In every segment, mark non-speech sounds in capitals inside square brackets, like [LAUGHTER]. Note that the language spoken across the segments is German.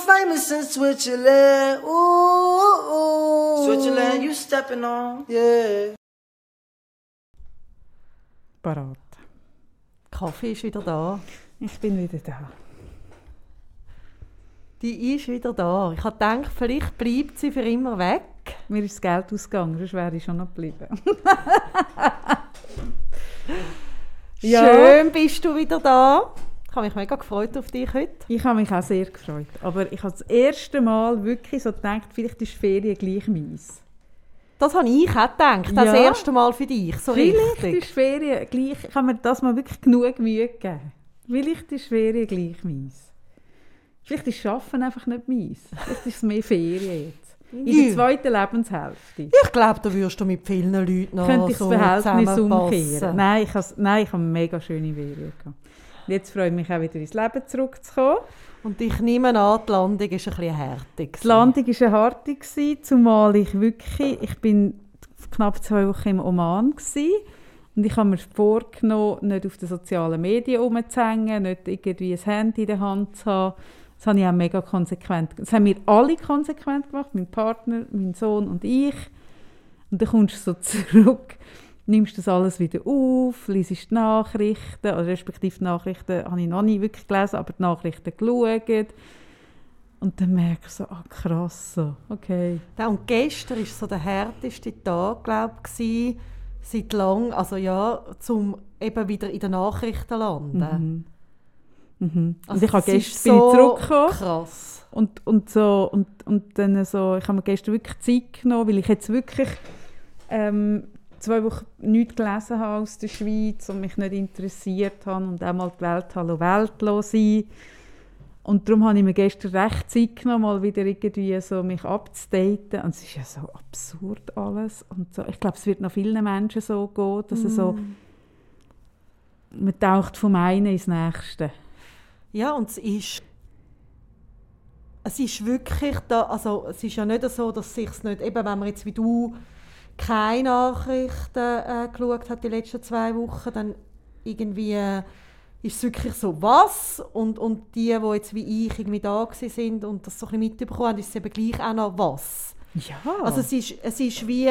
know famous in Switzerland. Ooh, ooh. Switzerland, you stepping on. Yeah. Parat. Kaffee ist wieder da. Ich bin wieder da. Die ist wieder da. Ich habe gedacht, vielleicht bleibt sie für immer weg. Mir ist das Geld ausgegangen, sonst wäre ich schon noch geblieben. [LAUGHS] ja. Schön bist du wieder da. Ich habe mich mega gefreut auf dich heute. Ich habe mich auch sehr gefreut. Aber ich habe das erste Mal wirklich so gedacht, vielleicht ist Ferien gleich mies. Das habe ich auch gedacht, das ja. erste Mal für dich, so Vielleicht richtig. ist Ferien gleich, ich kann mir das mal wirklich genug Mühe geben. Vielleicht ist Ferien gleich mies. Vielleicht ist Arbeiten einfach nicht mies. Vielleicht ist es mehr Ferien jetzt. In der zweiten Lebenshälfte. Ich glaube, da wirst du mit vielen Leuten noch Könnte ich so das Verhältnis umkehren? Nein, ich habe, nein, ich habe eine mega schöne Ferien gehabt. Jetzt freue ich mich auch wieder ins Leben zurückzukommen. Und ich nehme an, die Landung war ein bisschen härtig. Die Landung war eine harte, zumal ich wirklich, ich bin knapp zwei Wochen im Oman gewesen, und ich habe mir vorgenommen, nicht auf den sozialen Medien rumzuhängen, nicht irgendwie ein Handy in der Hand zu haben. Das habe ich auch mega konsequent Das haben wir alle konsequent gemacht, mein Partner, mein Sohn und ich. Und dann kommst du so [LAUGHS] zurück nimmst das alles wieder auf, liest die Nachrichten, oder respektive die Nachrichten habe ich noch nicht wirklich gelesen, aber die Nachrichten geschaut. Und dann merke ich so, ah krass, so, okay. Ja, und gestern war so der härteste Tag, glaube ich, seit langem, also ja, zum eben wieder in den Nachrichten landen. Mhm. Mhm. Also und ich habe gestern so bin zurückgekommen. Krass. Und, und, so, und, und dann so, ich habe mir gestern wirklich Zeit genommen, weil ich jetzt wirklich ähm, zwei Wochen nichts gelesen habe aus der Schweiz und mich nicht interessiert habe und auch mal die Welt Hallo Welt sein. Und darum habe ich mir gestern recht Zeit genommen, mal wieder irgendwie so mich abzudaten. Und es ist ja so absurd alles. Und so. Ich glaube, es wird noch vielen Menschen so gehen, dass mm. so, man taucht vom einen ins Nächste. Ja, und es ist es ist wirklich da, also es ist ja nicht so, dass sich nicht, eben wenn man jetzt wie du keine Nachrichten äh, geschaut hat die letzten zwei Wochen, dann irgendwie äh, ist es wirklich so, was? Und, und die, die jetzt wie ich irgendwie da sind und das so ein bisschen mitbekommen haben, ist es eben gleich auch noch was. Ja. Also es ist, es ist wie,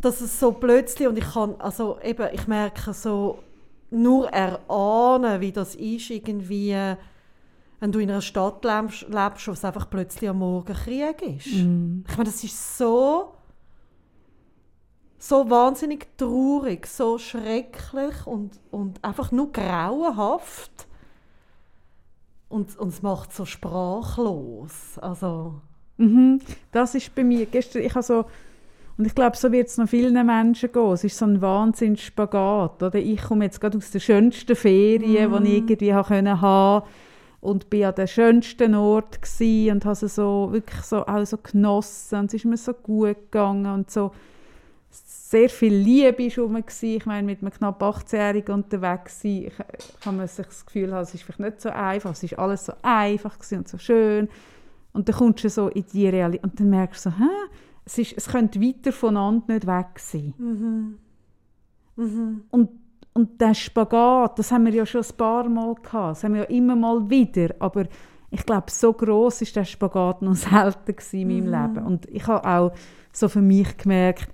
dass es so plötzlich, und ich kann, also eben, ich merke so, nur erahnen, wie das ist, irgendwie, wenn du in einer Stadt lebst, lebst wo es einfach plötzlich am Morgen Krieg ist. Mm. Ich meine, das ist so so wahnsinnig traurig, so schrecklich und, und einfach nur grauenhaft. Und, und es macht so sprachlos. Also. Mhm, das ist bei mir. Gestern, ich habe so, und ich glaube, so wird es noch vielen Menschen gehen. Es ist so ein Wahnsinnsspagat. Oder? Ich komme jetzt gerade aus der schönsten Ferien, mm. die ich irgendwie haben konnte und bin an dem schönsten Ort und habe so wirklich so, auch so genossen und es ist mir so gut gegangen und so sehr viel Liebe war rum. Ich meine, mit einem knapp 18-Jährigen unterwegs sein, ich habe sich das Gefühl, es ist vielleicht nicht so einfach, es ist alles so einfach und so schön. Und dann kommst du so in die Realität und dann merkst du so, Hä? Es, ist, es könnte weiter voneinander nicht weg sein. Mhm. Mhm. Und und der Spagat, das haben wir ja schon ein paar Mal gehabt, das haben wir ja immer mal wieder, aber ich glaube, so groß ist der Spagat noch [LAUGHS] selten in meinem mhm. Leben. Und ich habe auch so für mich gemerkt,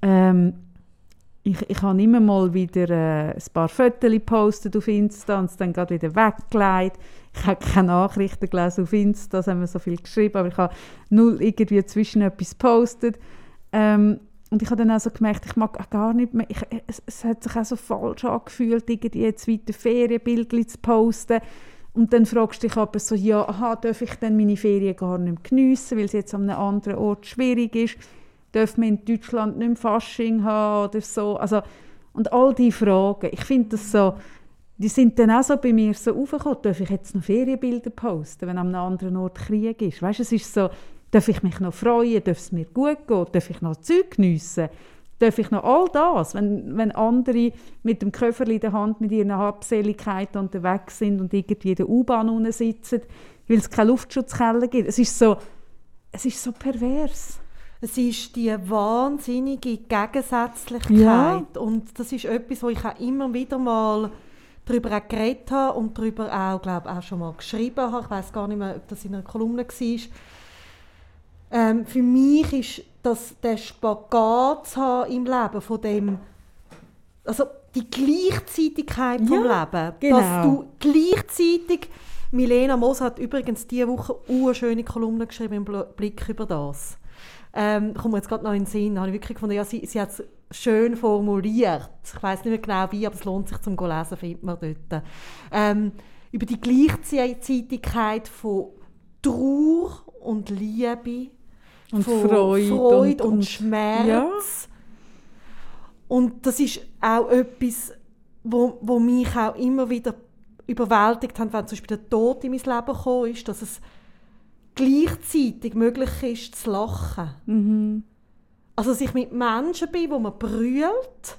ähm, ich, ich habe immer mal wieder äh, ein paar Fotos gepostet auf Insta und es dann gerade wieder weggelegt. Ich habe keine Nachrichten gelesen auf Insta, das haben wir so viel geschrieben, aber ich habe null irgendwie zwischen etwas gepostet. Ähm, und ich habe dann auch so gemerkt, ich mag gar nicht mehr, ich, es, es, hat sich auch so falsch angefühlt, irgendwie jetzt weiter Ferienbildchen zu posten. Und dann fragst du dich aber so, ja, aha, darf ich dann meine Ferien gar nicht mehr geniessen, weil es jetzt an einem anderen Ort schwierig ist? Darf man in Deutschland nicht mehr Fasching haben oder so? Also, und all diese Fragen, ich finde das so, die sind dann auch so bei mir so aufgekommen, darf ich jetzt noch Ferienbilder posten, wenn am anderen Ort Krieg ist. Weißt, es ist so, darf ich mich noch freuen, darf es mir gut gehen, darf ich noch Zeug geniessen, darf ich noch all das, wenn, wenn andere mit dem Köfferli in der Hand mit ihren Habseligkeiten unterwegs sind und irgendwie in der U-Bahn unten sitzen, weil es keine Luftschutzkeller gibt. Es ist so, es ist so pervers. Es ist die wahnsinnige Gegensätzlichkeit. Ja. Und das ist etwas, wo ich auch immer wieder mal darüber auch geredet habe und darüber auch, glaube auch schon mal geschrieben habe. Ich weiß gar nicht mehr, ob das in einer Kolumne war. Ähm, für mich ist das der Spagat zu haben im Leben von dem, also die Gleichzeitigkeit vom Ja, Leben, genau. dass du gleichzeitig Milena Moos hat übrigens diese Woche eine schöne Kolumne geschrieben im Bl- Blick über das. Ähm, kommt mir jetzt gerade noch in den Sinn. Habe ich wirklich gefunden, ja, sie, sie hat es schön formuliert. Ich weiß nicht mehr genau wie, aber es lohnt sich zum Lesen, findet man dort. Ähm, über die Gleichzeitigkeit von Trauer und Liebe, Und von Freude Freude und- und, und- Schmerz. Und das ist auch etwas, wo, wo mich auch immer wieder überwältigt hat, wenn zum Beispiel der Tod in mein Leben gekommen ist, dass es gleichzeitig möglich ist, zu lachen. Mhm. Also, dass ich mit Menschen bin, wo man brüllt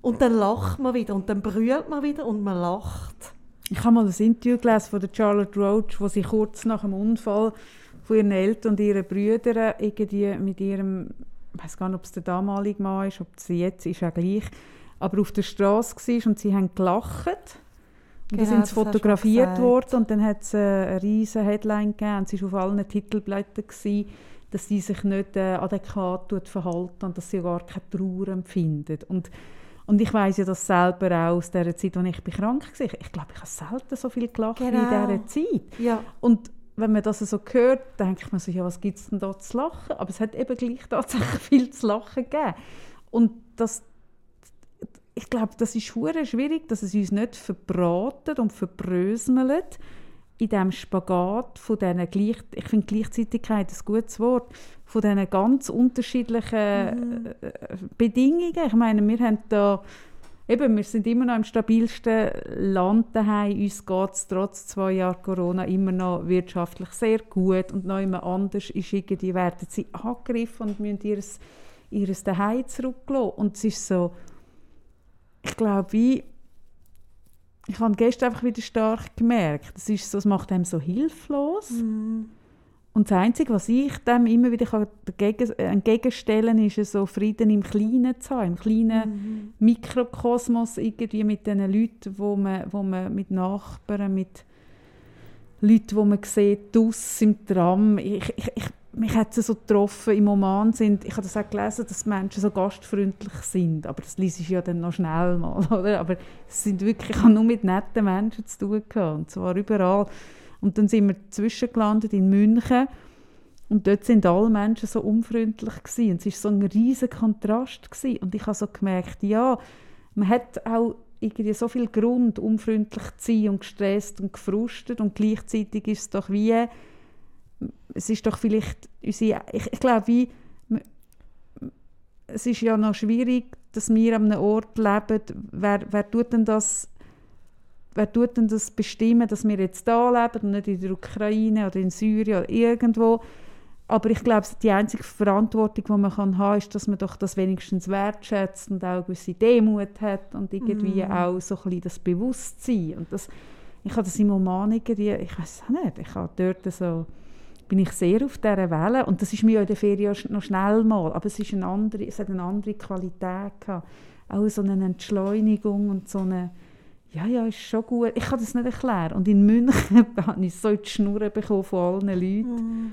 und dann lacht man wieder und dann brüllt man wieder und man lacht. Ich habe mal ein Interview gelesen von der Charlotte Roach, wo sie kurz nach dem Unfall von ihren Eltern und ihren Brüdern irgendwie mit ihrem, ich weiß gar nicht, ob es der damalige Mann ist, ob sie jetzt ist, auch gleich, aber auf der Straße war und sie haben gelacht. Und dann Genau, sind sie fotografiert worden und dann hat es äh, eine riesige Headline gegeben und sie war auf allen Titelblättern, gewesen, dass sie sich nicht äh, adäquat tut verhalten und dass sie gar keine Trauer empfindet. Und, und ich weiß ja das selber auch aus der Zeit, als ich krank war. Ich glaube, ich habe selten so viel gelacht wie in Genau. dieser Zeit. Ja. Und wenn man das so hört, denkt man so, ja, was gibt es denn da zu lachen? Aber es hat eben gleich tatsächlich [LAUGHS] viel zu lachen gegeben. Und das, ich glaube, das ist hure schwierig, dass es uns nicht verbratet und verbröselt in diesem Spagat von diesen gleich, ich finde Gleichzeitigkeit ein gutes Wort, von diesen ganz unterschiedlichen äh, äh, Bedingungen. Ich meine, wir haben da Eben, wir sind immer noch im stabilsten Land daheim. Uns geht es trotz zwei Jahren Corona immer noch wirtschaftlich sehr gut. Und noch immer anders ist irgendwie, werden sie angegriffen und müssen ihres, ihres daheim zurücklassen. Und es ist so, ich glaube, wie, ich habe gestern einfach wieder stark gemerkt, es ist so, es macht einem so hilflos. Und das Einzige, was ich dem immer wieder dagegen, äh, entgegenstellen kann, ist so Frieden im Kleinen zu haben, im kleinen Mikrokosmos irgendwie mit den Leuten, wo man, wo man mit Nachbarn, mit Leuten, die man sieht, im Tram. Ich, ich, ich, mich hat es so getroffen, im Oman sind, ich habe das auch gelesen, dass Menschen so gastfreundlich sind, aber das liest ich ja dann noch schnell mal, [LAUGHS] oder? Aber es sind wirklich, ich habe nur mit netten Menschen zu tun gehabt, und zwar überall. Und dann sind wir zwischengelandet in München und dort sind alle Menschen so unfreundlich gewesen. Und es war so ein riesiger Kontrast gewesen. und ich habe so gemerkt, ja, man hat auch irgendwie so viel Grund, unfreundlich zu sein und gestresst und gefrustet und gleichzeitig ist es doch wie, es ist doch vielleicht unsere, ich, ich glaube wie, es ist ja noch schwierig, dass wir an einem Ort leben, wer, wer tut denn das wer tut denn das bestimmen, dass wir jetzt da leben und nicht in der Ukraine oder in Syrien oder irgendwo. Aber ich glaube, die einzige Verantwortung, die man kann haben ist, dass man doch das wenigstens wertschätzt und auch eine gewisse Demut hat und irgendwie auch so ein bisschen das Bewusstsein. Und das, ich habe das im Oman irgendwie, ich weiß auch nicht, ich habe dort so, bin ich sehr auf dieser Welle und das ist mir in der Ferien noch schnell mal, aber es, ist eine andere, es hat eine andere Qualität gehabt. Auch so eine Entschleunigung und so eine ja, ja, ist schon gut. Ich kann das nicht erklären. Und in München [LAUGHS] habe ich so in die Schnur bekommen von allen Leuten,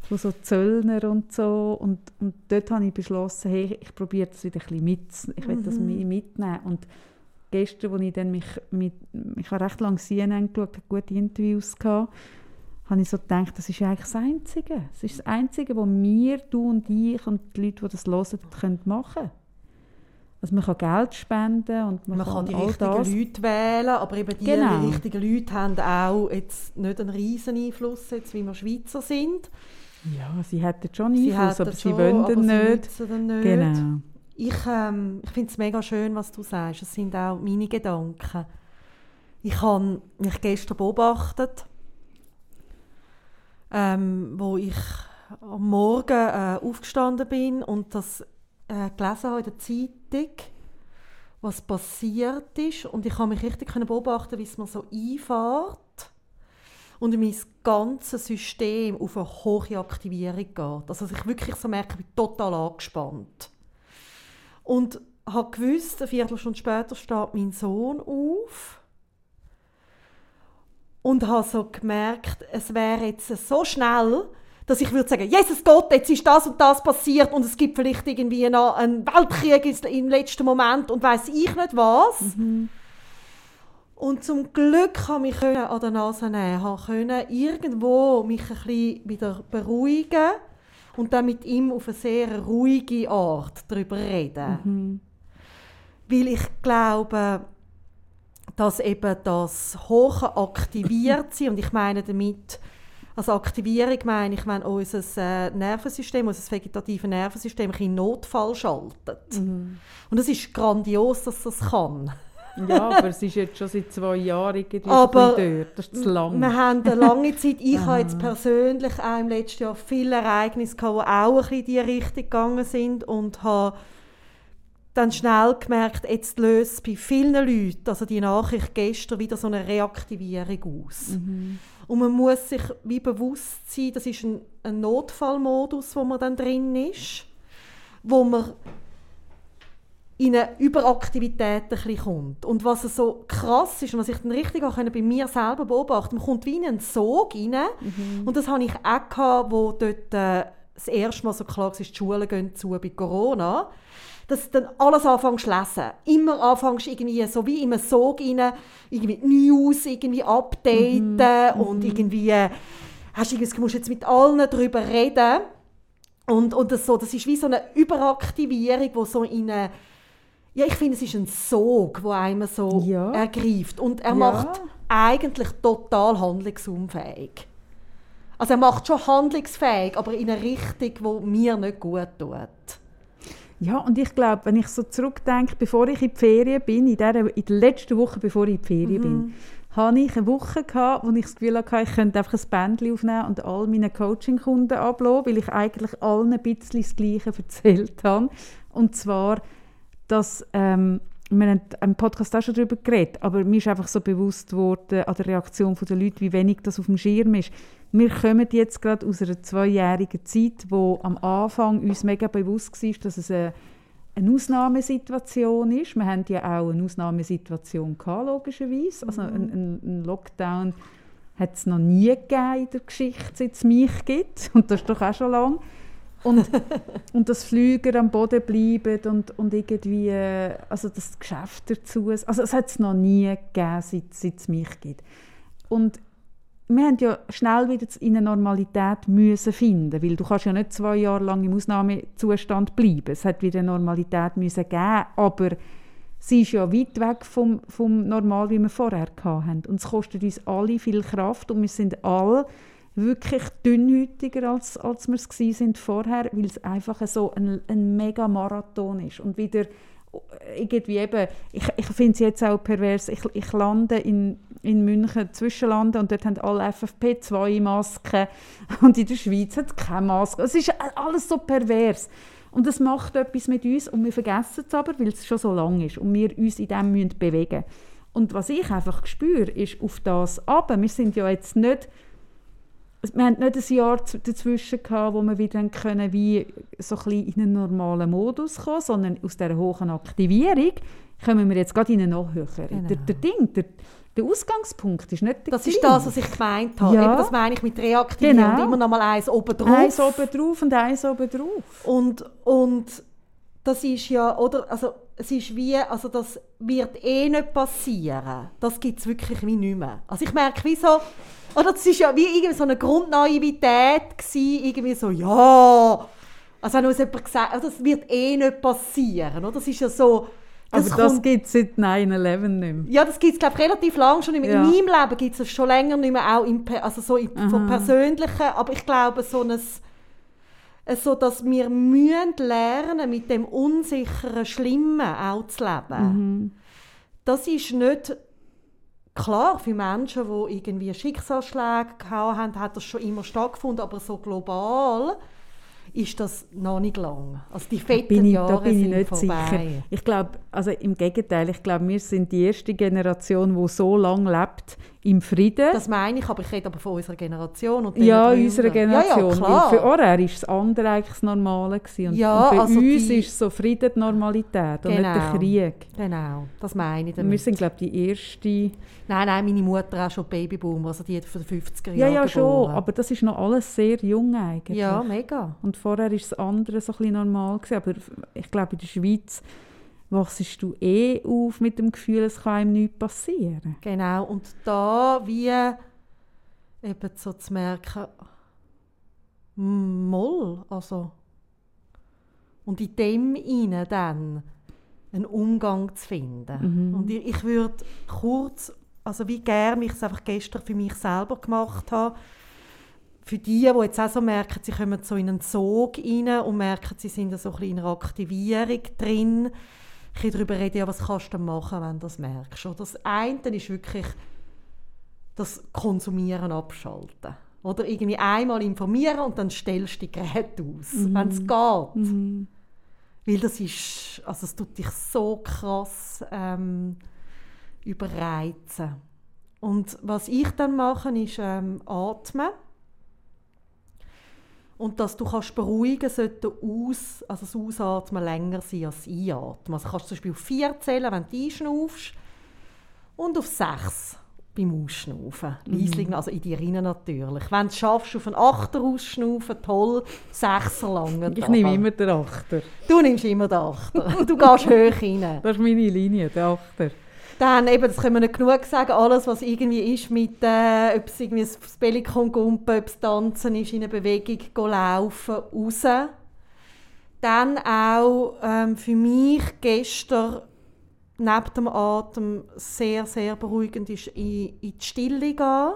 von so Zöllner und so. Und, und dort habe ich beschlossen, hey, ich probiere das wieder ein bisschen mit, ich will das mi- mitnehmen. Und gestern, als ich dann mich mit, ich habe recht lange CNN geschaut, habe gute Interviews gehabt, habe ich so gedacht, das ist eigentlich das Einzige. Das ist das Einzige, was wir, du und ich und die Leute, die das hören, können machen können. Also man kann Geld spenden und man, Man kann die all richtigen das. Leute wählen, aber eben die, Genau. die richtigen Leute haben auch jetzt nicht einen riesen Einfluss, jetzt, wie wir Schweizer sind. Ja, sie hätten schon Sie Einfluss, hätten aber sie schon, wollen aber sie nicht. nutzen dann nicht. Genau. Ich, ähm, ich finde es mega schön, was du sagst. Es sind auch meine Gedanken. Ich habe mich gestern beobachtet, ähm, wo ich am Morgen äh, aufgestanden bin und das äh, gelesen habe in der Zeitung, was passiert ist. Und ich habe mich richtig beobachten, wie es mir so einfährt und mein ganzes System auf eine hohe Aktivierung geht. Also dass ich wirklich so merke, ich bin total angespannt. Und habe gewusst, eine Viertelstunde später steht mein Sohn auf und habe so gemerkt, es wäre jetzt so schnell, dass ich würde sagen, Jesus Gott, jetzt ist das und das passiert und es gibt vielleicht irgendwie noch einen Weltkrieg im letzten Moment und weiß ich nicht was. Mhm. Und zum Glück kann ich an der Nase nehmen, konnte irgendwo mich ein bisschen wieder beruhigen und dann mit ihm auf eine sehr ruhige Art darüber reden. Mhm. Weil ich glaube, dass eben das hohe aktiviert sie und ich meine damit also Aktivierung meine ich, wenn unser äh, Nervensystem, unser vegetatives Nervensystem in Notfall schaltet. Mhm. Und es ist grandios, dass das kann. ja, aber es ist jetzt schon seit zwei Jahren irgendwie aber dort. Das ist zu lang. Wir haben eine lange Zeit, [LAUGHS] ich habe jetzt persönlich auch im letzten Jahr viele Ereignisse gehabt, die auch ein bisschen in diese Richtung gegangen sind und habe dann schnell gemerkt, jetzt löst bei vielen Leuten, also die Nachricht gestern, wieder so eine Reaktivierung aus. Mhm. Und man muss sich wie bewusst sein, das ist ein, ein Notfallmodus, wo man dann drin ist, wo man in eine Überaktivität ein bisschen kommt. Und was so krass ist und was ich dann richtig auch bei mir selber beobachten man kommt wie in einen Sog rein. Mhm. Und das hatte ich auch, gehabt, wo dort äh, das erste Mal so klar war, die Schulen gehen zu bei Corona dass du dann alles anfängst zu lesen. Immer anfängst irgendwie so wie in einem Sog rein, irgendwie News irgendwie updaten mhm. und mhm. irgendwie hast du musst jetzt mit allen darüber reden. Und, und das, so, das ist wie so eine Überaktivierung, wo so in eine, ja, ich finde, es ist ein Sog, der einem so ja. ergreift. Und er ja. macht eigentlich total handlungsunfähig. Also er macht schon handlungsfähig, aber in eine Richtung, die mir nicht gut tut. Ja, und ich glaube, wenn ich so zurückdenke, bevor ich in die Ferien bin, in der, in der letzten Woche, bevor ich in die Ferien mhm. bin, hatte ich eine Woche, gehabt, wo ich das Gefühl hatte, ich könnte einfach ein Bändchen aufnehmen und all meinen Coaching-Kunden ablassen, weil ich eigentlich allen ein bisschen das Gleiche [LAUGHS] erzählt habe. Und zwar, dass ähm, wir haben im Podcast auch schon darüber geredet, aber mir ist einfach so bewusst geworden an der Reaktion der Leute, wie wenig das auf dem Schirm ist. Wir kommen jetzt gerade aus einer zweijährigen Zeit, wo am Anfang uns mega bewusst war, dass es eine, eine Ausnahmesituation ist. Wir haben ja auch eine Ausnahmesituation gehabt, logischerweise. Also ein, ein Lockdown hat es noch nie gegeben in der Geschichte, seit es mich gibt. Und das ist doch auch schon lange. Und, [LAUGHS] und das Flüger am Boden bleiben und, und irgendwie, also das Geschäft dazu. Also es hat es noch nie gegeben, seit, seit es mich gibt. Und wir haben ja schnell wieder in eine Normalität müssen finden, weil du kannst ja nicht zwei Jahre lang im Ausnahmezustand bleiben. Es hat wieder eine Normalität müssen geben, aber sie ist ja weit weg vom, vom Normal, wie wir vorher hatten. Und es kostet uns alle viel Kraft und wir sind alle wirklich dünnhäutiger, als, als wir es sind vorher, weil es einfach so ein, ein Mega-Marathon ist. Und wieder irgendwie eben, ich, ich finde es jetzt auch pervers, ich, ich lande in, in München zwischenlanden und dort haben alle FFP2-Masken und in der Schweiz hat es keine Maske. Es ist alles so pervers. Und das macht etwas mit uns und wir vergessen es aber, weil es schon so lang ist und wir uns in dem müssen bewegen Und was ich einfach spüre, ist auf das aber Wir sind ja jetzt nicht wir hatten nicht ein Jahr dazwischen gehabt, wo wir wieder können, wie so ein bisschen in einen normalen Modus kommen, sondern aus dieser hohen Aktivierung kommen wir jetzt gerade in einen noch höheren. Genau. Der, der Ding, der, der Ausgangspunkt ist nicht der Das ist das, was ich gemeint habe. Ja. Eben, das meine ich mit reaktivieren genau. und immer noch mal eins oben drauf. Eins oben drauf und eins oben drauf. Und, und das ist ja, oder, also es ist wie, also das wird eh nicht passieren. Das gibt es wirklich wie nicht mehr. Also ich merke, wie so, oder das war ja wie irgendwie so eine Grundnaivität, gewesen, irgendwie so, ja, also wenn uns jemand gesagt also das wird eh nicht passieren, oder? Das ist ja so... Das Aber das gibt es seit 9-11 nicht mehr. Ja, das gibt es, glaube ich, relativ lange schon. In ja. meinem Leben gibt es schon länger nicht mehr, auch im, also so im, vom Persönlichen. Aber ich glaube, so ein so dass wir müssen lernen mit dem unsicheren Schlimmen auch zu leben. Mhm. Das ist nicht klar, für Menschen, die irgendwie Schicksalsschläge gehabt haben, hat das schon immer stattgefunden, aber so global ist das noch nicht lang. Also die fetten bin ich, Jahre da bin ich sind nicht vorbei. sicher. Ich glaube, also im Gegenteil, ich glaube, wir sind die erste Generation, die so lange lebt im Frieden. Das meine ich, aber ich rede aber von unserer Generation. Und ja, unserer Generation. Ja, ja, klar. für Orher war das andere eigentlich das Normale. Gewesen. Und, Ja, und bei also uns die- ist so Frieden die Normalität und nicht der Genau. Krieg. Genau, das meine ich Und wir damit. sind, glaube ich, die erste... Nein, nein, meine Mutter auch schon Babyboomer, also die hat von den 50er Ja, Jahren ja, schon. geboren. Aber das ist noch alles sehr jung eigentlich. Ja, mega. Und vorher war das andere so ein bisschen normal. Gewesen. Aber ich glaube, in der Schweiz wachst du eh auf mit dem Gefühl, es kann einem nichts passieren. Genau, und da wie eben so zu merken, moll, also und in dem inne dann einen Umgang zu finden. Und ich, ich würde kurz, also wie gerne ich es einfach gestern für mich selber gemacht habe, für die, die jetzt auch so merken, sie kommen so in einen Sog rein und merken, sie sind so ein bisschen in einer Aktivierung drin, ein darüber reden, ja, was kannst du machen, wenn du das merkst. Oder das eine ist wirklich das Konsumieren abschalten. Oder irgendwie einmal informieren und dann stellst du die Geräte aus, wenn es geht. Weil das ist, also es tut dich so krass ähm, überreizen. Und was ich dann mache, ist ähm, atmen. Und dass du kannst beruhigen sollte aus, also das Ausatmen länger sein als das Einatmen. Also kannst du zum Beispiel auf vier zählen, wenn du einschnaufst und auf sechs beim Ausschnaufen. Leisling, also in die rein natürlich. Wenn du es schaffst, auf einen Achter ausschnaufen, toll, sechser lang. Ich nehme immer den Achter. Du nimmst immer den Achter. Du gehst [LAUGHS] hoch rein. Das ist meine Linie, der Achter. Dann, eben, das können wir nicht genug sagen, alles, was irgendwie ist mit, äh, ob es irgendwie das Bellikon gumpen, ob es Tanzen ist, in eine Bewegung gehen, laufen, raus. Dann auch ähm, für mich gestern neben dem Atem sehr, sehr beruhigend ist, in, in die Stille gehen.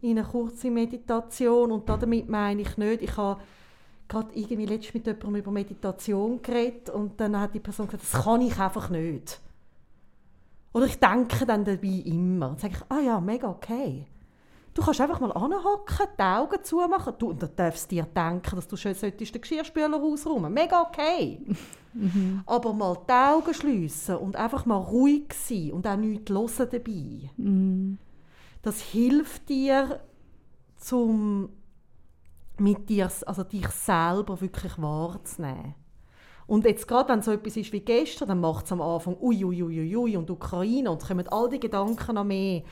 In eine kurze Meditation. Und damit meine ich nicht, ich habe gerade irgendwie letztens mit jemandem über Meditation geredet und dann hat die Person gesagt, das kann ich einfach nicht. Oder ich denke dann dabei immer. Dann sage ich, ah ja, mega okay. Du kannst einfach mal anhocken, die Augen zumachen. Du, und dann darfst du dir denken, dass du schön solltest den Geschirrspüler ausräumen Mega okay. Aber mal die Augen schliessen und einfach mal ruhig sein und auch nichts hören dabei. Das hilft dir, zum mit dir, also dich selber wirklich wahrzunehmen. Und jetzt gerade, wenn so etwas ist wie gestern, dann macht es am Anfang ui, ui, ui, ui, und Ukraine und kommen all die Gedanken noch mehr.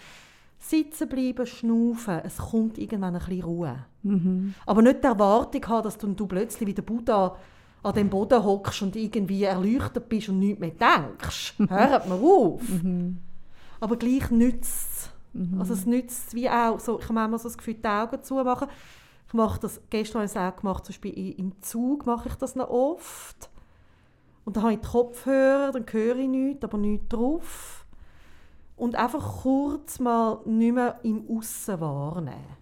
Sitzen bleiben, schnaufen, es kommt irgendwann ein bisschen Ruhe. Aber nicht die Erwartung haben, dass du, du plötzlich wie der Buddha an dem Boden hockst und irgendwie erleuchtet bist und nichts mehr denkst. [LAUGHS] Hört mir auf. Aber gleich nützt es. Also es nützt wie auch, so, ich habe manchmal so das Gefühl, die Augen zumachen. Ich mache das, gestern habe ich es auch gemacht, zum Beispiel im Zug mache ich das noch oft. Und dann habe ich die Kopfhörer, dann höre ich nichts, aber nichts drauf. Und einfach kurz mal nicht mehr im Aussen wahrnehmen.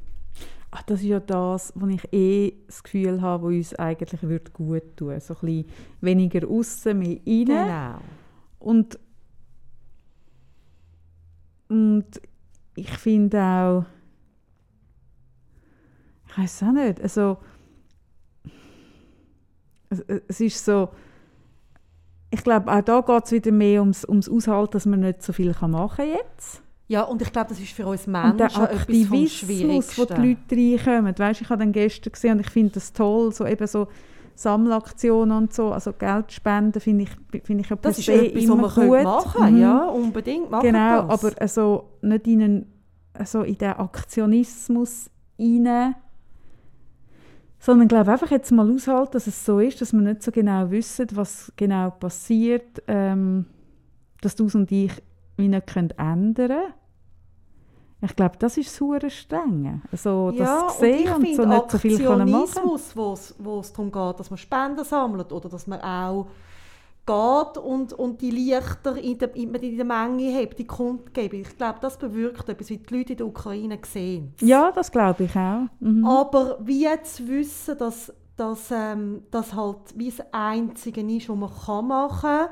Ach, das ist ja das, was ich eh das Gefühl habe, was uns eigentlich würde gut tun So ein bisschen weniger außen, mehr rein. Genau. Und, und ich finde auch, ich weiß auch nicht, also es, es ist so, ich glaube, auch da geht es wieder mehr ums, ums Aushalten, dass man nicht so viel kann machen kann jetzt. Ja, und ich glaube, das ist für uns Und Menschen der etwas vom Aktivismus, wo die Leute reinkommen. Weißt, ich habe den gestern gesehen und ich finde das toll, so eben so Sammelaktionen und so, also Geld spenden finde ich, finde ich ja das ist etwas, was immer man gut. machen Mhm. Ja, unbedingt. Machen Genau, das. aber also nicht in, einen, also in den Aktionismus rein, sondern glaube einfach jetzt mal aushalten, dass es so ist, dass wir nicht so genau wissen, was genau passiert, ähm, dass du und ich wie nicht können ändern Ich glaube, das ist hure streng. Also das sehen und, ich so nicht so viel können machen. Aktionismus, wo es- wo es darum geht, dass man Spenden sammelt oder dass man auch geht und, und die Lichter in der, in in der Menge hat, die kundgeben. Ich glaube, das bewirkt etwas, wie die Leute in der Ukraine sehen. Ja, das glaube ich auch. Mhm. Aber wie zu wissen, dass, dass ähm, das halt wie das Einzige ist, was man kann machen kann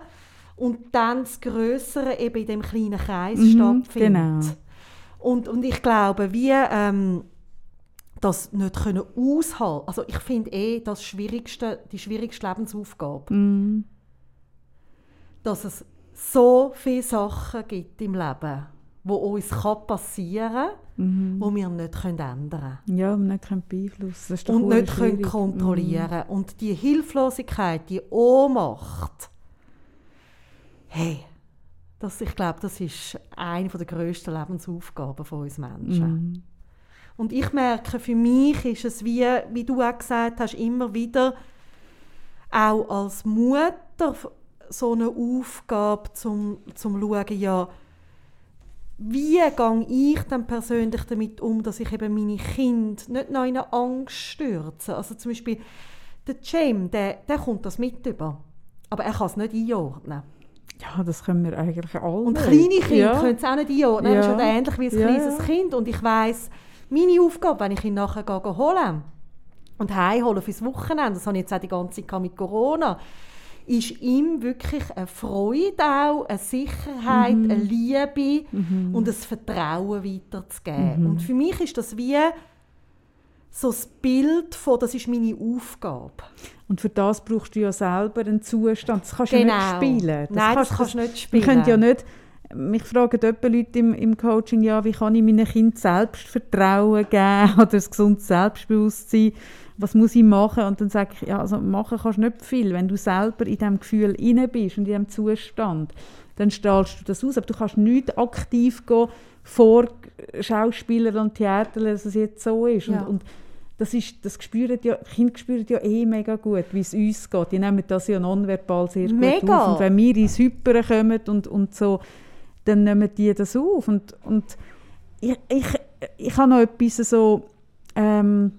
und dann das Größere eben in dem kleinen Kreis Mhm, stattfindet. genau. Und, und ich glaube, wie ähm, das nicht können aushalten. Also ich finde eh das schwierigste, die schwierigste Lebensaufgabe, Mhm. Dass es so viele Sachen gibt im Leben, wo uns kann passieren, Mhm. wo wir nicht können ändern können. Ja, und nicht können beeinflussen. Doch und nicht können schwierig. kontrollieren Und die Hilflosigkeit, die Ohnmacht, hey, das, ich glaube, das ist eine der grössten Lebensaufgaben von uns Menschen. Mhm. Und ich merke, für mich ist es wie, wie du auch gesagt hast, immer wieder auch als Mutter so eine Aufgabe zum, zum schauen, ja, wie gehe ich dann persönlich damit um, dass ich eben meine Kinder nicht noch in eine Angst stürze. Also zum Beispiel der Cem, der, der kommt das mit über, aber er kann es nicht einordnen. Ja, das können wir eigentlich alle. Und kleine Kinder ja. können es auch nicht einordnen. Das ist Ja. ja ähnlich wie ein Ja, kleines ja. Kind. Und ich weiss, meine Aufgabe, wenn ich ihn nachher gehe, holen und heimholen fürs Wochenende, das habe ich jetzt auch die ganze Zeit mit Corona, ist ihm wirklich eine Freude auch, eine Sicherheit, Mhm. eine Liebe und ein Vertrauen weiterzugeben. Mhm. Und für mich ist das wie so das Bild von, das ist meine Aufgabe. Und für das brauchst du ja selber einen Zustand. Das kannst du Genau. ja nicht spielen. Nein, das kannst du nicht Wir spielen. können ja nicht, mich fragen etwa Leute im, im Coaching, ja, wie kann ich meinen Kindern Selbstvertrauen geben [LAUGHS] oder ein gesundes Selbstbewusstsein, was muss ich machen? Und dann sage ich, ja, also machen kannst du nicht viel. Wenn du selber in diesem Gefühl inne bist und in diesem Zustand, dann strahlst du das aus. Aber du kannst nicht aktiv gehen vor Schauspielern und Theatern, dass es jetzt so ist. Ja. Und, und das, ist, das spüren ja, Kinder spüren ja eh mega gut, wie es uns geht. Die nehmen das ja nonverbal sehr gut Mega. auf. Und wenn wir ins Hyperen kommen und, und so, dann nehmen die das auf. Und, und ich, ich, ich habe noch etwas so... Ähm,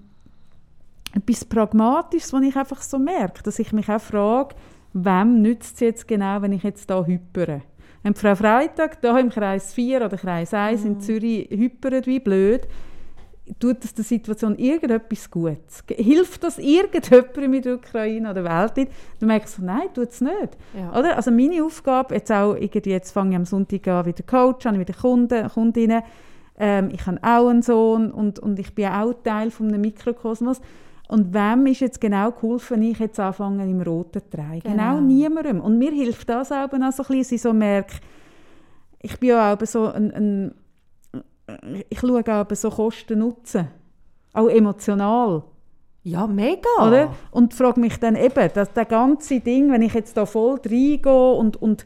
etwas Pragmatisches, was ich einfach so merke, dass ich mich auch frage, wem nützt es jetzt genau, wenn ich jetzt da hypere? Wenn Frau Freitag da im Kreis 4 oder Kreis 1 Mhm. in Zürich hypert wie blöd, tut das der Situation irgendetwas? Ge- Hilft das irgendjemandem in der Ukraine oder weltweit? Dann merke ich so, nein, tut es nicht. Ja. Oder? Also meine Aufgabe, jetzt auch irgendwie, jetzt fange ich am Sonntag an, wieder Coach, an, wieder Kunden, Kundinnen. Ähm, ich habe auch einen Sohn und, und ich bin auch Teil von einem Mikrokosmos. Und wem ist jetzt genau geholfen, wenn ich jetzt anfange im Roten zu tragen? Genau. Genau. niemandem. Und mir hilft das auch, auch so ein bisschen, so merke, ich bin ja auch so ein, ein ich schaue auch so Kosten-Nutzen. Auch emotional. Ja, mega. Oder? Und frage mich dann eben, dass das ganze Ding, wenn ich jetzt da voll reingehe und, und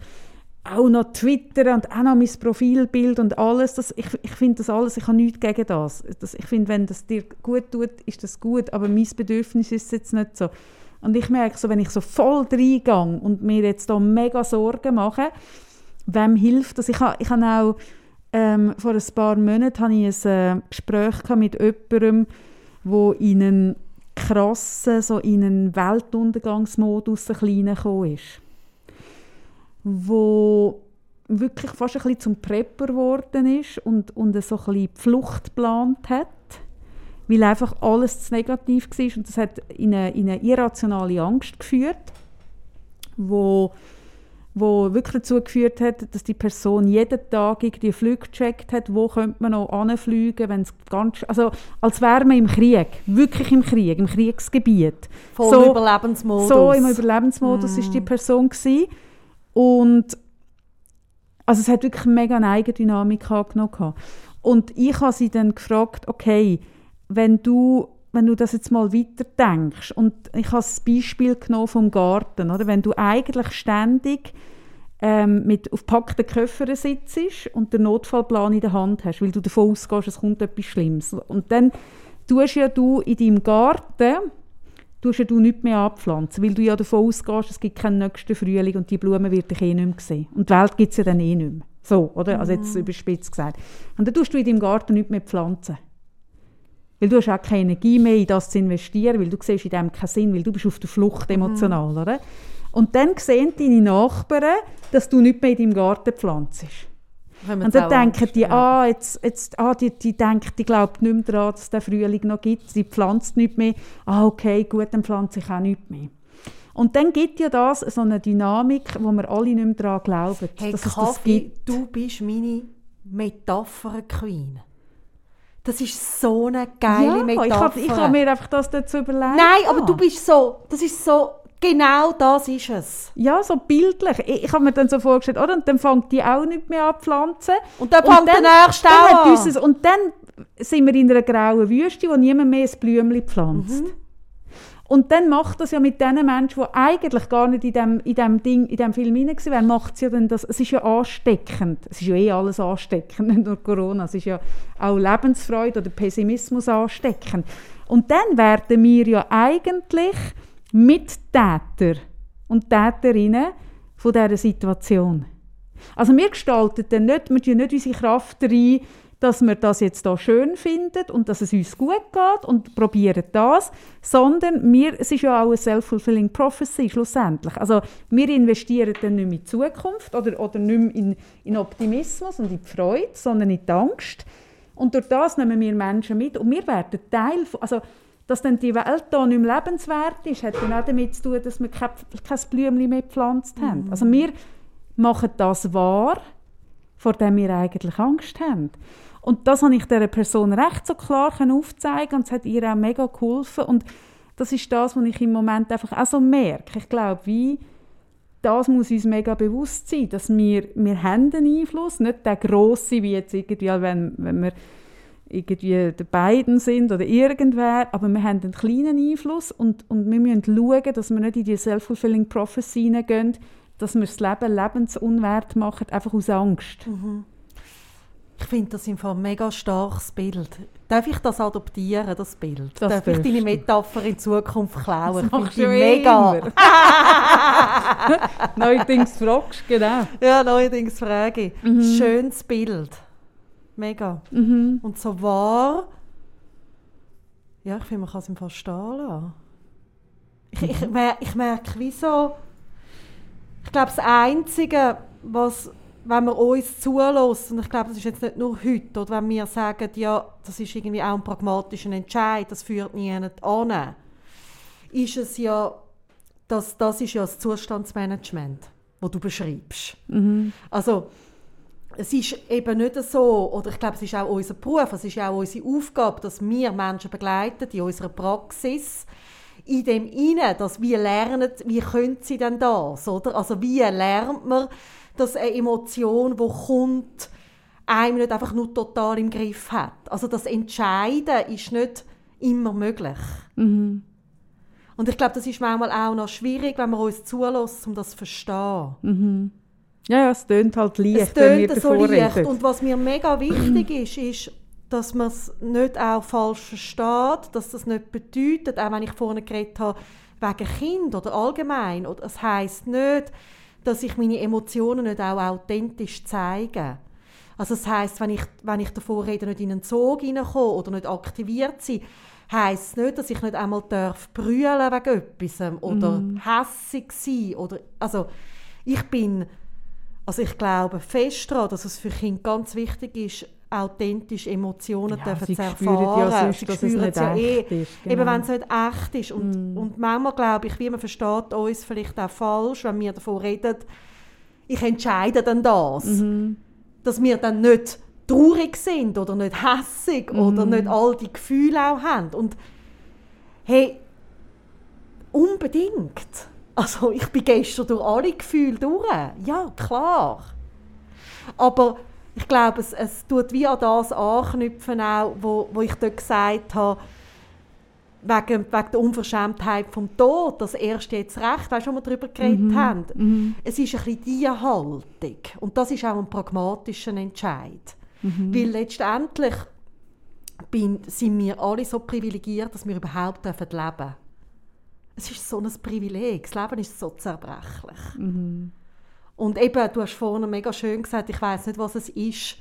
auch noch Twitter und auch noch mein Profilbild und alles, das, ich, ich finde das alles, ich habe nichts gegen das. das ich finde, wenn das dir gut tut, ist das gut, aber mein Bedürfnis ist es jetzt nicht so. Und ich merke so, wenn ich so voll reingehe und mir jetzt da mega Sorgen mache, wem hilft das? Ich habe ich habe auch ähm, vor ein paar Monaten ich ein äh, Gespräch mit jemandem, wo in einen krassen, so in einen Weltuntergangsmodus ein ist. Wo wirklich fast ein bisschen zum Prepper geworden ist und, und so ein bisschen die Flucht geplant hat, weil einfach alles zu negativ war und das hat in eine, in eine irrationale Angst geführt, wo wo wirklich dazu geführt hat, dass die Person jeden Tag die Flüge gecheckt hat, wo könnte man noch anfliegen, wenn es ganz, also als wäre man im Krieg, wirklich im Krieg, im Kriegsgebiet. Voll so, Überlebensmodus. so im Überlebensmodus ist die Person gewesen. Und also es hat wirklich mega eine Eigendynamik angenommen. Und ich habe sie dann gefragt, okay, wenn du wenn du das jetzt mal weiter denkst und ich habe das Beispiel genommen vom Garten, oder? wenn du eigentlich ständig ähm, mit auf packten Köffern sitzt und den Notfallplan in der Hand hast, weil du davon ausgehst, es kommt etwas Schlimmes. Und dann tust ja du in deinem Garten tust ja du nicht mehr abpflanzen, weil du ja davon ausgehst, es gibt keinen nächsten Frühling und die Blumen wird dich eh nicht mehr sehen. Und die Welt gibt es ja dann eh nicht mehr. So, oder? Also jetzt überspitzt gesagt. Und dann tust du in deinem Garten nicht mehr pflanzen. Weil du hast auch keine Energie mehr, in das zu investieren, weil du siehst in dem keinen Sinn, weil du bist auf der Flucht emotional, oder? Und dann sehen deine Nachbarn, dass du nicht mehr in deinem Garten pflanzt. Und dann denken Angst, die, ja. ah, jetzt, jetzt, ah, die, die denkt, die glaubt nicht mehr daran, dass es den Frühling noch gibt. Sie pflanzt nicht mehr. Ah, okay, gut, dann pflanze ich auch nicht mehr. Und dann gibt ja das so eine Dynamik, wo wir alle nicht mehr daran glauben, Hey, dass es das Kaffee, gibt. du bist meine Metapher-Queen. Das ist so eine geile ja, Metapher. ich habe hab mir einfach das dazu überlegt. Nein, aber Ah. du bist so, das ist so, genau das ist es. Ja, so bildlich. Ich, ich habe mir dann so vorgestellt, oder? Und dann fängt die auch nicht mehr an zu pflanzen. Und dann fängt der nächste an. unser- Und dann sind wir in einer grauen Wüste, wo niemand mehr ein Blümchen pflanzt. Mhm. Und dann macht das ja mit den Menschen, die eigentlich gar nicht in dem, in dem, Ding, in dem Film hinein waren, macht es ja dann das, es ist ja ansteckend. Es ist ja eh alles ansteckend, [LAUGHS] nicht nur Corona. Es ist ja auch Lebensfreude oder Pessimismus ansteckend. Und dann werden wir ja eigentlich Mittäter und Täterinnen von dieser Situation. Also wir gestalten dann nicht, wir tun nicht unsere Kraft rein, dass wir das jetzt da schön finden und dass es uns gut geht und probieren das, sondern wir, es ist ja auch eine self-fulfilling prophecy schlussendlich. Also wir investieren dann nicht mehr in die Zukunft oder, oder nicht mehr in, in Optimismus und in die Freude, sondern in die Angst. Und durch das nehmen wir Menschen mit und wir werden Teil von, also dass dann die Welt hier nicht mehr lebenswert ist, hat dann auch damit zu tun, dass wir kein, kein Blümchen mehr gepflanzt haben. Also wir machen das wahr, vor dem wir eigentlich Angst haben. Und das habe ich dieser Person recht so klar aufzeigen und es hat ihr auch mega geholfen. Und das ist das, was ich im Moment einfach auch so merke. Ich glaube, wie das muss uns mega bewusst sein, dass wir, wir haben einen Einfluss, nicht der grosse, wie jetzt irgendwie, wenn, wenn wir irgendwie die beiden sind oder irgendwer, aber wir haben einen kleinen Einfluss und, und wir müssen schauen, dass wir nicht in die self-fulfilling prophecy hineingehen, dass wir das Leben lebensunwert machen, einfach aus Angst. Ich finde das im Fall ein mega starkes Bild. Darf ich das adoptieren, das Bild? Das Darf ich deine du. Metapher in Zukunft klauen? Ich machst finde mega. [LAUGHS] [LAUGHS] Neuerdings fragst genau. Ja, neuerdings frage ich. Mhm. Schönes Bild. Mega. Und so wahr. Ja, ich finde, man kann es im Fall stehen lassen. Ich, ich, Mhm. mer ich merke, wieso. Ich glaube, das Einzige, was, wenn man uns zulässt, und ich glaube, das ist jetzt nicht nur heute, oder wenn wir sagen, ja, das ist irgendwie auch ein pragmatischer Entscheid, das führt niemand an, ist es ja, dass, das ist ja das Zustandsmanagement, das du beschreibst. Also, es ist eben nicht so, oder ich glaube, es ist auch unser Beruf, es ist auch unsere Aufgabe, dass wir Menschen begleiten in unserer Praxis, in dem inne, dass wir lernen, wie können sie denn das, oder? Also wie lernt man, dass eine Emotion, die kommt, einem nicht einfach nur total im Griff hat. Also das Entscheiden ist nicht immer möglich. Und ich glaube, das ist manchmal auch noch schwierig, wenn man uns zulässt, um das zu verstehen. Ja, ja, es tönt halt leicht, Es wenn wir tönt so leicht. Und was mir mega wichtig ist, ist, dass man es nicht auch falsch versteht, dass das nicht bedeutet, auch wenn ich vorhin geredet habe, wegen Kind oder allgemein, oder es heisst nicht, dass ich meine Emotionen nicht auch authentisch zeige. Also es heisst, wenn ich, wenn ich davor rede, nicht in einen Sog hineinkomme oder nicht aktiviert sein, heisst es nicht, dass ich nicht einmal darf brüllen wegen etwas oder hässig sein oder, also ich bin also ich glaube fest daran, dass es für Kinder ganz wichtig ist, authentisch Emotionen Ja, dürfen sie zu spüren ja erfahren. sonst, sie dass es nicht ja eh, ist, eben genau. wenn es nicht echt ist. Und, und manchmal glaube ich, wie man versteht uns vielleicht auch falsch, wenn wir davon reden, ich entscheide dann das. Dass wir dann nicht traurig sind oder nicht hässig oder nicht all die Gefühle auch haben. Und hey, unbedingt. Also ich bin gestern durch alle Gefühle durch. Ja, klar. Aber ich glaube, es, es tut wie an das anknüpfen, auch, wo, wo ich dort gesagt habe, wegen, wegen der Unverschämtheit vom Tod, das erst jetzt recht, weißt du, wo wir darüber geredet haben. Es ist ein bisschen diese Haltung. Und das ist auch ein pragmatischer Entscheid. Weil letztendlich bin, sind wir alle so privilegiert, dass wir überhaupt leben dürfen. Es ist so ein Privileg. Das Leben ist so zerbrechlich. Und eben, du hast vorhin mega schön gesagt, ich weiß nicht, was es ist,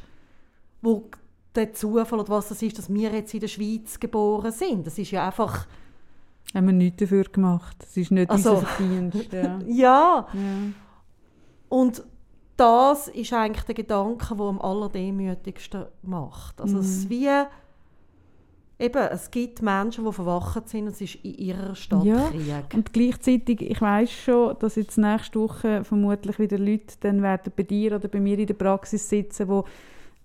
wo der Zufall oder was es ist, dass wir jetzt in der Schweiz geboren sind. Das ist ja einfach, Haben wir nichts dafür gemacht. Es ist nicht Also- unser Verdienst. [LAUGHS] Ja. ja. ja. Und das ist eigentlich der Gedanke, der am allerdemütigsten macht. Also es ist wie, eben, es gibt Menschen, die verwacht sind und es ist in ihrer Stadt Ja, Krieg. Und gleichzeitig, ich weiß schon, dass jetzt nächste Woche vermutlich wieder Leute dann werden bei dir oder bei mir in der Praxis sitzen, wo,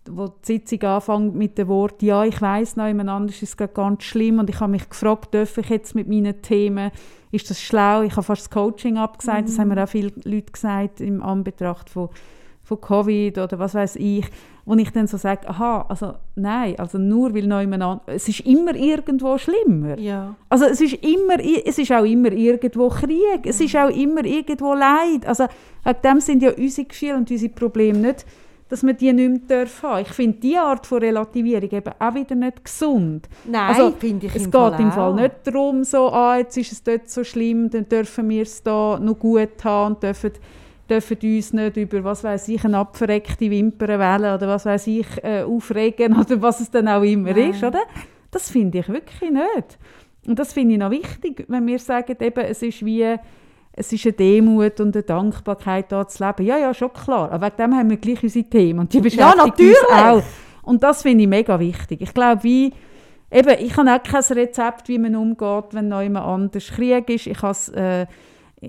wo die Sitzung anfängt mit dem Wort «Ja, ich weiß noch, jemand anders ist es gerade ganz schlimm» und ich habe mich gefragt, darf ich jetzt mit meinen Themen, ist das schlau? Ich habe fast das Coaching abgesagt, das haben mir auch viele Leute gesagt im Anbetracht von, von Covid oder was weiß ich, wo ich dann so sage, aha, also nein, also nur weil an, es ist immer irgendwo schlimmer. Ja. Also es ist, immer, es ist auch immer irgendwo Krieg, es ist auch immer irgendwo Leid. Also wegen dem sind ja unsere Gefühle und unsere Probleme nicht, dass wir die nicht mehr dürfen haben. Ich finde diese Art von Relativierung eben auch wieder nicht gesund. Nein, also, finde ich Es im geht Fall im Fall auch. nicht darum, so, ah, jetzt ist es dort so schlimm, dann dürfen wir es da noch gut haben und dürfen, dürfen uns nicht über, was weiß ich, eine abverreckte Wimpern wählen oder was weiß ich, äh, aufregen [LAUGHS] oder was es dann auch immer Nein. ist, oder? Das finde ich wirklich nicht. Und das finde ich noch wichtig, wenn wir sagen, eben, es ist wie, es ist eine Demut und eine Dankbarkeit, da zu leben. Ja, ja, schon klar. Aber wegen dem haben wir gleich unsere Themen und die beschäftigen natürlich. uns auch. Und das finde ich mega wichtig. Ich glaube, wie, eben, ich habe auch kein Rezept, wie man umgeht, wenn noch jemand anders Krieg ist. Ich habe äh,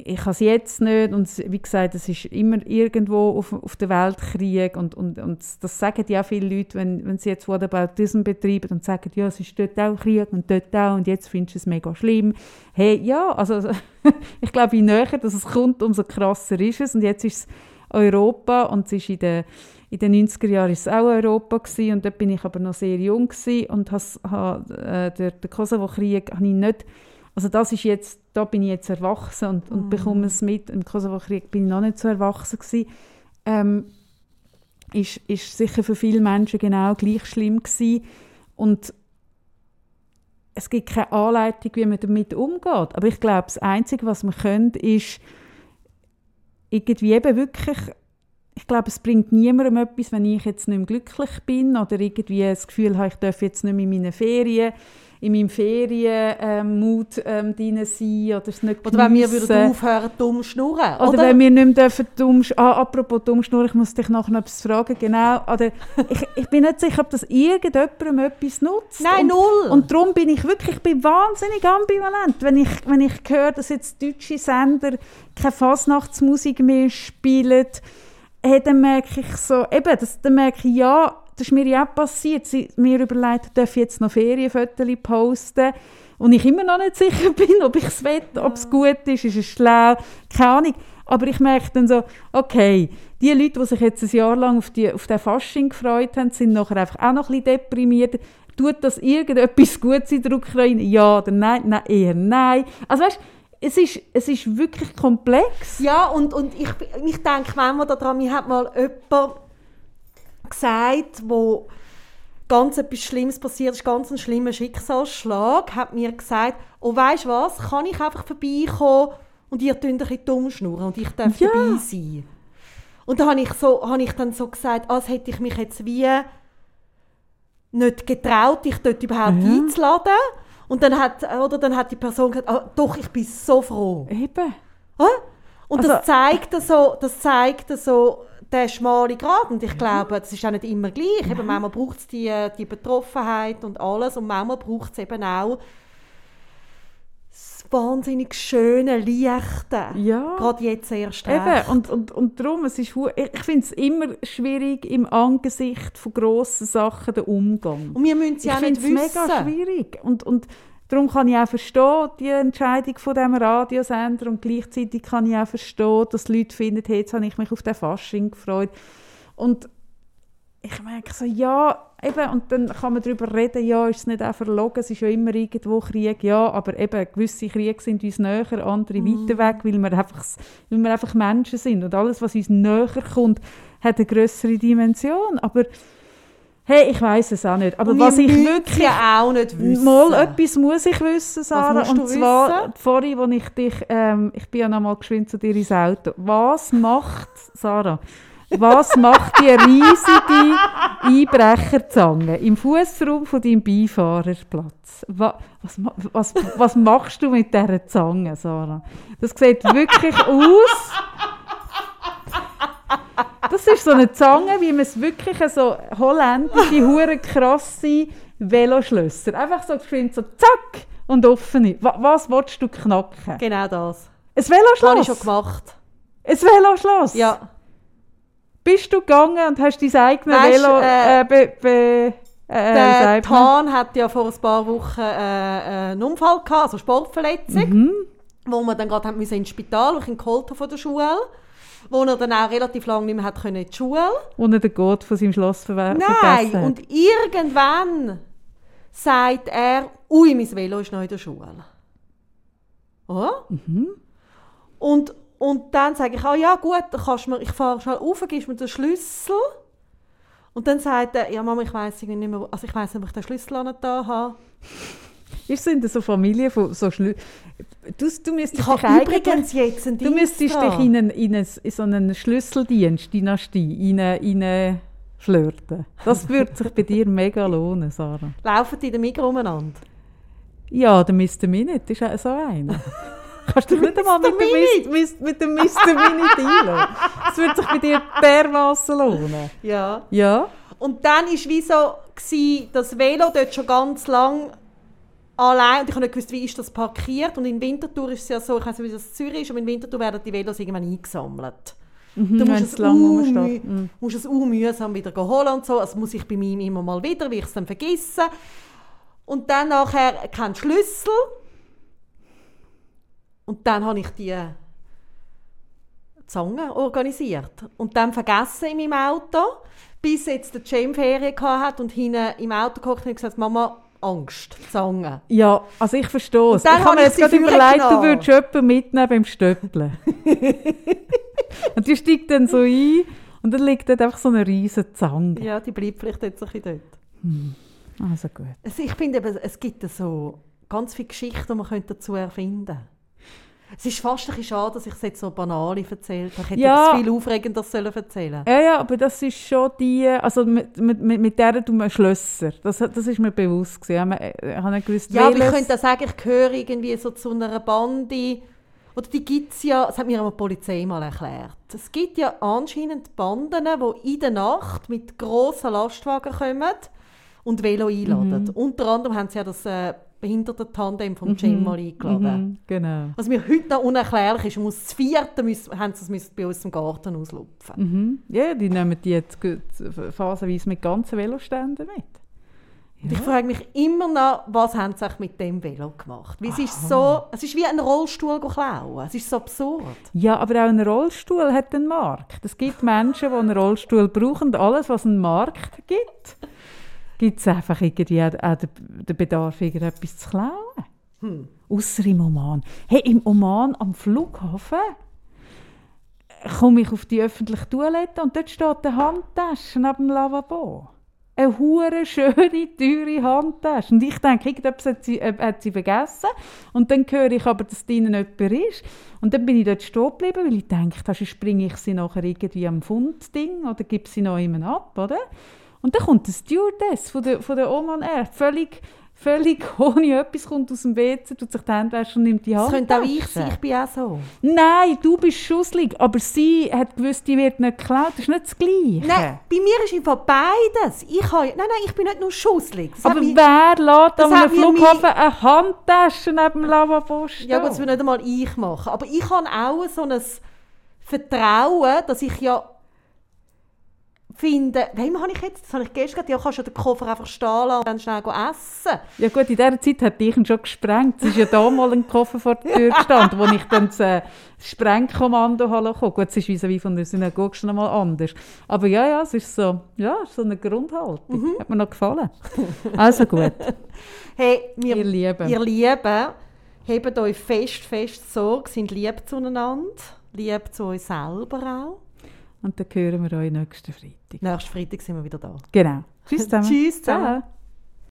ich habe es jetzt nicht. Und wie gesagt, es ist immer irgendwo auf, auf der Welt Krieg. Und, und, und das sagen ja viele Leute, wenn, wenn sie jetzt Whataboutism betreiben und sagen, ja, es ist dort auch Krieg und dort auch und jetzt findest du es mega schlimm. Hey, ja, also [LAUGHS] ich glaube, je näher dass es kommt, umso krasser ist es. Und jetzt ist es Europa und es ist in den in den 90er Jahren war es auch Europa gewesen, und dort bin ich aber noch sehr jung und has, ha, äh, der Kosovo-Krieg habe ich nicht, also das ist jetzt, da bin ich jetzt erwachsen und, und bekomme es mit, im Kosovo-Krieg bin ich noch nicht so erwachsen gewesen, ähm, ist, ist sicher für viele Menschen genau gleich schlimm gewesen und es gibt keine Anleitung, wie man damit umgeht, aber ich glaube, das Einzige, was man könnte, ist irgendwie eben wirklich ich glaube, es bringt niemandem etwas, wenn ich jetzt nicht mehr glücklich bin oder irgendwie das Gefühl habe, ich darf jetzt nicht mehr in meinen Ferien, in meinem Ferienmut ähm, drin sein oder es nicht Oder wenn wir würden aufhören, dumm schnurren. Oder, Oder, wenn wir nicht mehr dürfen dumm ah, apropos dumm schnurren, ich muss dich nachher noch etwas fragen, genau. Oder ich, ich bin nicht sicher, ob das irgendjemandem etwas nutzt. Nein, und, null. Und darum bin ich wirklich ich bin wahnsinnig ambivalent, wenn ich, wenn ich höre, dass jetzt deutsche Sender keine Fasnachtsmusik mehr spielen. Hey, dann merke ich so, eben, das, dann merke ich, ja, das ist mir ja auch passiert. Sie, mir überlegt, darf ich jetzt noch Ferienfotos posten? Und ich immer noch nicht sicher [LAUGHS] bin, ob ich es will, ob es gut ist, ist es schlau, keine Ahnung. Aber ich merke dann so, okay, die Leute, die sich jetzt ein Jahr lang auf, die, auf den Fasching gefreut haben, sind nachher einfach auch noch ein bisschen deprimiert. Tut das irgendetwas [LAUGHS] Gutes in der Ukraine? Ja oder nein? Nein, eher nein. Also weißt, es ist, es ist wirklich komplex. Ja, und, und ich, ich denke manchmal daran, mir hat mal jemand gesagt, wo ganz etwas Schlimmes passiert ist, ganz ein schlimmer Schicksalsschlag, hat mir gesagt, oh weißt du was, kann ich einfach vorbeikommen und ihr tönt ein bisschen dumm schnurren und ich darf Ja. dabei sein. Und da habe ich, so, habe ich dann so gesagt, als hätte ich mich jetzt wie nicht getraut, dich dort überhaupt Ja. einzuladen. Und dann hat, oder dann hat die Person gesagt, ah, doch, ich bin so froh. Eben. Hä? Und Also- das zeigt so, das zeigt so den schmalen Grad. Und ich glaube, das ist auch nicht immer gleich. Eben, manchmal braucht es die, die Betroffenheit und alles. Und manchmal braucht es eben auch das wahnsinnig schöne, leichte. Ja. Gerade jetzt erst Eben, recht. und, und, und darum, es ist, ich ich finde es immer schwierig, im Angesicht von grossen Sachen den Umgang. Und wir müssen es ich ja nicht finde es wissen. mega schwierig. Und, und darum kann ich auch verstehen, die Entscheidung von diesem Radiosender. Und gleichzeitig kann ich auch verstehen, dass die Leute finden, hey, jetzt habe ich mich auf den Fasching gefreut. Und ich merke so, ja, eben, und dann kann man darüber reden, ja, ist es nicht auch verlogen, es ist ja immer irgendwo Krieg, ja, aber eben, gewisse Kriege sind uns näher, andere weiter weg, weil wir, einfach, weil wir einfach Menschen sind. Und alles, was uns näher kommt, hat eine größere Dimension, aber hey, ich weiß es auch nicht, aber Und was ich wirklich... ja auch nicht wissen. Mal etwas muss ich wissen, Sarah. und zwar, wissen? vorhin, als ich dich, ähm, ich bin ja noch mal geschwind zu dir ins Auto. Was macht, Sarah, was macht die riesige Einbrecherzange im Fußraum von deinem Beifahrerplatz? Wa- Was, was, was machst du mit dieser Zange, Sarah? Das sieht wirklich aus. Das ist so eine Zange, wie man es wirklich so holländische, hure krasse Veloschlösser. Einfach so geschwind, so zack und offene. Wa was willst du knacken? Genau das. Ein Das habe Veloschloss? ich schon gemacht. Ein Veloschloss? Ja. Bist du gegangen und hast dein eigenes Velo äh, äh, be, be, äh, Der? Tan hat ja vor ein paar Wochen äh, einen Unfall gehabt, also Sportverletzung, Mhm. wo wir dann gerade ins Spital, wo ich ihn geholt habe von der Schule, wo er dann auch relativ lange nicht mehr hat können in die Schule. Und er den Gott von seinem Schloss verwe- Nein, vergessen hat. und irgendwann sagt er, ui, mein Velo ist noch in der Schule. Oder? Mhm. Und, und dann sage ich, ah ja gut, kannst mir, ich fahre schnell rauf, gibst mir den Schlüssel. Und dann sagt er, ja Mama, ich weiß nicht mehr, also ich weiß nicht, ob ich den Schlüssel da habe. So in so Familie von so Schlü du, du müsstest Ich dich übrigens jetzt einen Du müsstest dich dran. in, einen, in, einen, in so einen Schlüsseldienst, Dynastie, in, in flirten. Das würde sich bei dir mega lohnen, Sarah. Laufen die Migros umeinander? Ja, der Mr. Minute ist so einer. Kannst du dich nicht einmal mit dem, mit dem Mr. Minute einlassen? Das würde sich bei dir dermassen lohnen. Ja. Ja? Und dann war wie so, gewesen, das Velo dort schon ganz lang allein und ich habe nicht gewusst, wie ist das parkiert. Und in Winterthur ist es ja so, ich weiß nicht, wie das in Zürich ist, aber in Winterthur werden die Velos irgendwann eingesammelt. Mhm, Du musst es es, lang rumsteht. müh- Mhm. musst es mühsam wieder holen und so. Also muss ich bei mir immer mal wieder, weil ich es dann vergesse. Und dann nachher keinen Schlüssel. Und dann habe ich die Zange organisiert. Und dann vergessen in meinem Auto, bis jetzt der Cem Ferien hatte und hinten im Auto gehockt und gesagt, Mama, Angst, Zange. Ja, also ich verstehe es. Ich habe mir ich jetzt gerade überlegt, du vorgenommen. würdest jemanden mitnehmen beim Stöppeln. [LAUGHS] und die steigt dann so ein und dann liegt dort einfach so eine riesige Zange. Ja, die bleibt vielleicht jetzt ein bisschen dort. Also gut. Also ich finde, eben, es gibt so ganz viele Geschichten, die man dazu erfinden könnte. Es ist fast ein bisschen schade, dass ich es jetzt so banal erzählt habe. Ich hätte Ja. etwas viel aufregender sollen erzählen Ja, ja, aber das ist schon die, also mit, mit, mit, mit der tun wir Schlösser. Das, das ist mir bewusst gewesen. Ich habe- Ich habe nicht gewusst, Ja, aber ich könnte auch sagen, ich gehöre irgendwie so zu einer Bande. Oder die gibt es ja, das hat mir die Polizei mal erklärt. Es gibt ja anscheinend Banden, die in der Nacht mit grossen Lastwagen kommen und Velo einladen. Mhm. Unter anderem haben sie ja das äh, Behinderten-Tandem vom Cem mal eingeladen. Mhm, genau. Was mir heute noch unerklärlich ist, muss das vierte müssen, haben sie es bei uns im Garten auslupfen. Mhm. Ja, die nehmen die jetzt phasenweise mit ganzen Veloständen mit. Und ich frage mich immer noch, was haben sie mit dem Velo gemacht? Weil es ist so, es ist wie ein Rollstuhl klauen. Es ist so absurd. Ja, aber auch ein Rollstuhl hat einen Markt. Es gibt Menschen, die einen Rollstuhl brauchen. Alles, was einen Markt gibt, gibt es einfach irgendwie auch auch den, Bedarf, irgendetwas zu klauen. Hm. Ausser im Oman. Hey, im Oman am Flughafen komme ich auf die öffentliche Toilette und dort steht eine Handtasche neben dem Lavabo. Eine hure schöne, teure Handtasche. Und ich denke, irgendetwas hat sie, äh, hat sie vergessen. Und dann höre ich aber, dass drinnen jemand ist. Und dann bin ich dort stehen geblieben, weil ich denke, sonst springe ich sie nachher irgendwie am Fundding oder gebe sie noch jemand ab, oder? Und dann kommt eine Stewardess von der, von der Oman Air, völlig, völlig [LAUGHS] ohne etwas, kommt aus dem WC, tut sich die Hände waschen und nimmt die Das Handtasche. könnte auch ich sein, ich bin auch so. Nein, du bist schusselig, aber sie hat gewusst, die wird nicht geklaut. Das ist nicht das Gleiche. Nein, bei mir ist einfach beides. Ich habe, nein, nein, ich bin nicht nur schusselig. Das aber mich- wer lässt das an einem Flughafen eine Handtasche neben dem Lavabo stehen? Ja gut, das will nicht einmal ich machen. Aber ich habe auch so ein Vertrauen, dass ich ja finde, wem habe ich jetzt, das habe ich gestern gesagt, ja, kannst du den Koffer einfach stehen lassen und dann schnell essen. Ja gut, in dieser Zeit hat dich ihn schon gesprengt. Es ist ja da mal ein Koffer vor der Tür [LAUGHS] gestanden, wo ich dann das äh, Sprengkommando habe. Gut, es ist wie von der Synagoge schon einmal anders. Aber ja, ja, es ist so, ja, so eine Grundhaltung. Mhm. Hat mir noch gefallen. Also gut, [LAUGHS] Hey, wir, ihr Lieben. ihr Lieben, hebt euch fest, fest Sorge, sind lieb zueinander, lieb zu euch selber auch. Und dann hören wir euch nächsten Freitag. Nächsten Freitag sind wir wieder da. Genau. Tschüss [LAUGHS] zusammen. Tschüss zusammen. Ciao.